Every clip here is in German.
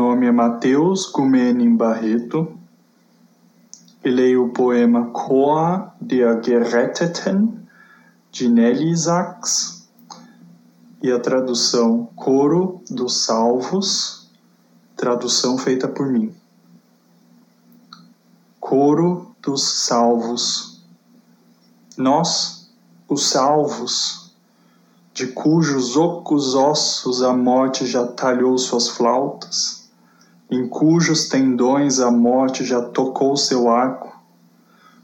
é Mateus Gumenin Barreto. E leio o poema Chor der Geretteten, de Nelly Sachs, e a tradução Coro dos Salvos, tradução feita por mim. Coro dos Salvos. Nós, os salvos, de cujos ocos ossos a morte já talhou suas flautas, em cujos tendões a morte já tocou seu arco,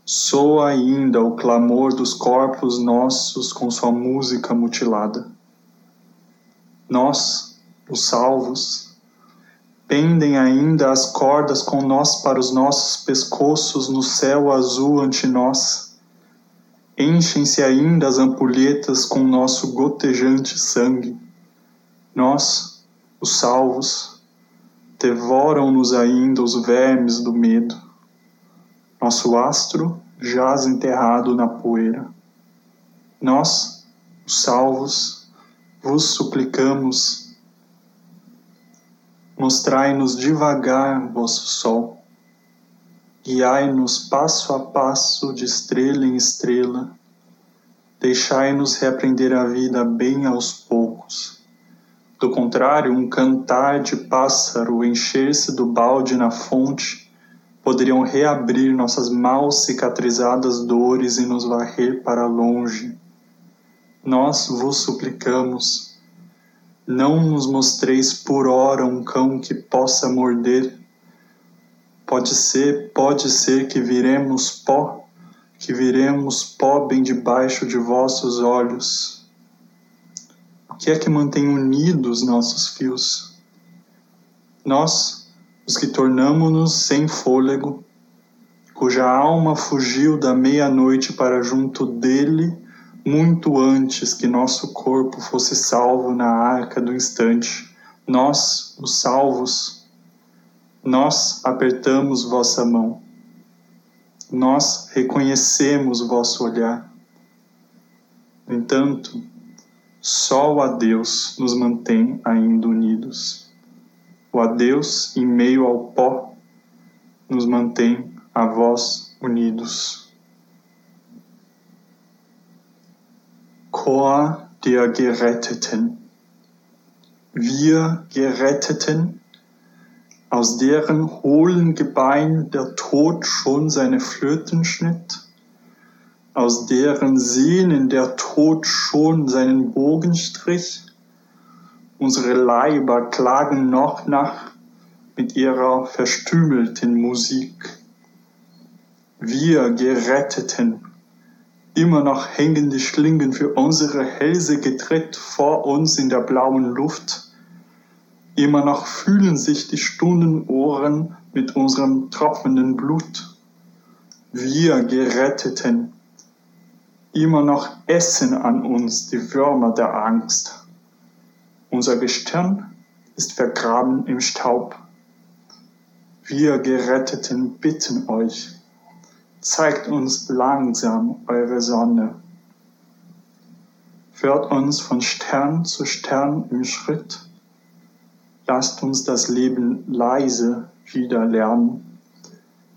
soa ainda o clamor dos corpos nossos com sua música mutilada. Nós, os salvos, pendem ainda as cordas com nós para os nossos pescoços no céu azul ante nós. Enchem-se ainda as ampulhetas com nosso gotejante sangue. Nós, os salvos, devoram-nos ainda os vermes do medo. Nosso astro jaz enterrado na poeira. Nós, os salvos, vos suplicamos, mostrai-nos devagar vosso sol, guiai-nos passo a passo de estrela em estrela, deixai-nos reaprender a vida bem aos poucos do contrário, um cantar de pássaro, encher-se do balde na fonte, poderiam reabrir nossas mal cicatrizadas dores e nos varrer para longe. Nós vos suplicamos, não nos mostreis por hora um cão que possa morder. Pode ser, pode ser que viremos pó, que viremos pó bem debaixo de vossos olhos que é que mantém unidos nossos fios? Nós, os que tornamo-nos sem fôlego, cuja alma fugiu da meia-noite para junto dele muito antes que nosso corpo fosse salvo na arca do instante. Nós, os salvos, nós apertamos vossa mão. Nós reconhecemos vosso olhar. No entanto, só o adeus nos mantém ainda unidos. O adeus em meio ao pó nos mantém a vós unidos. Chor der Geretteten. Wir Geretteten, aus deren hohlen Gebein der Tod schon seine Flöten schnitt, aus deren Sehnen der Tod schon seinen Bogen strich. Unsere Leiber klagen noch nach mit ihrer verstümelten Musik. Wir Geretteten, immer noch hängen die Schlingen für unsere Hälse gedreht vor uns in der blauen Luft. Immer noch fühlen sich die Stundenohren mit unserem tropfenden Blut. Wir Geretteten, Immer noch essen an uns die Würmer der Angst. Unser Gestirn ist vergraben im Staub. Wir Geretteten bitten euch, zeigt uns langsam eure Sonne. Führt uns von Stern zu Stern im Schritt. Lasst uns das Leben leise wieder lernen.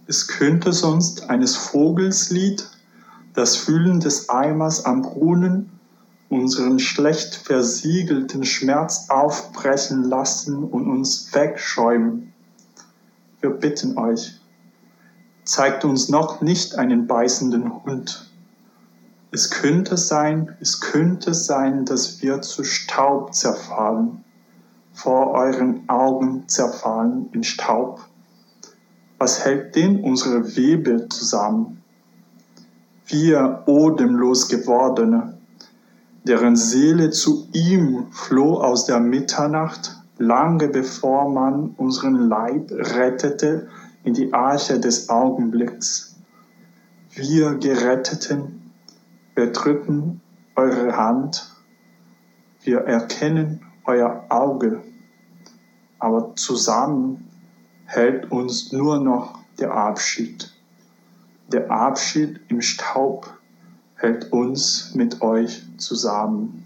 Es könnte sonst eines Vogels Lied das Füllen des Eimers am Brunnen unseren schlecht versiegelten Schmerz aufbrechen lassen und uns wegschäumen. Wir bitten euch, zeigt uns noch nicht einen beißenden Hund. Es könnte sein, es könnte sein, dass wir zu Staub zerfallen, vor euren Augen zerfallen in Staub. Was hält denn unsere Webe zusammen? Wir odemlos gewordene, deren Seele zu ihm floh aus der Mitternacht, lange bevor man unseren Leib rettete in die Arche des Augenblicks. Wir Geretteten, wir drücken eure Hand, wir erkennen euer Auge, aber zusammen hält uns nur noch der Abschied. Der Abschied im Staub hält uns mit euch zusammen.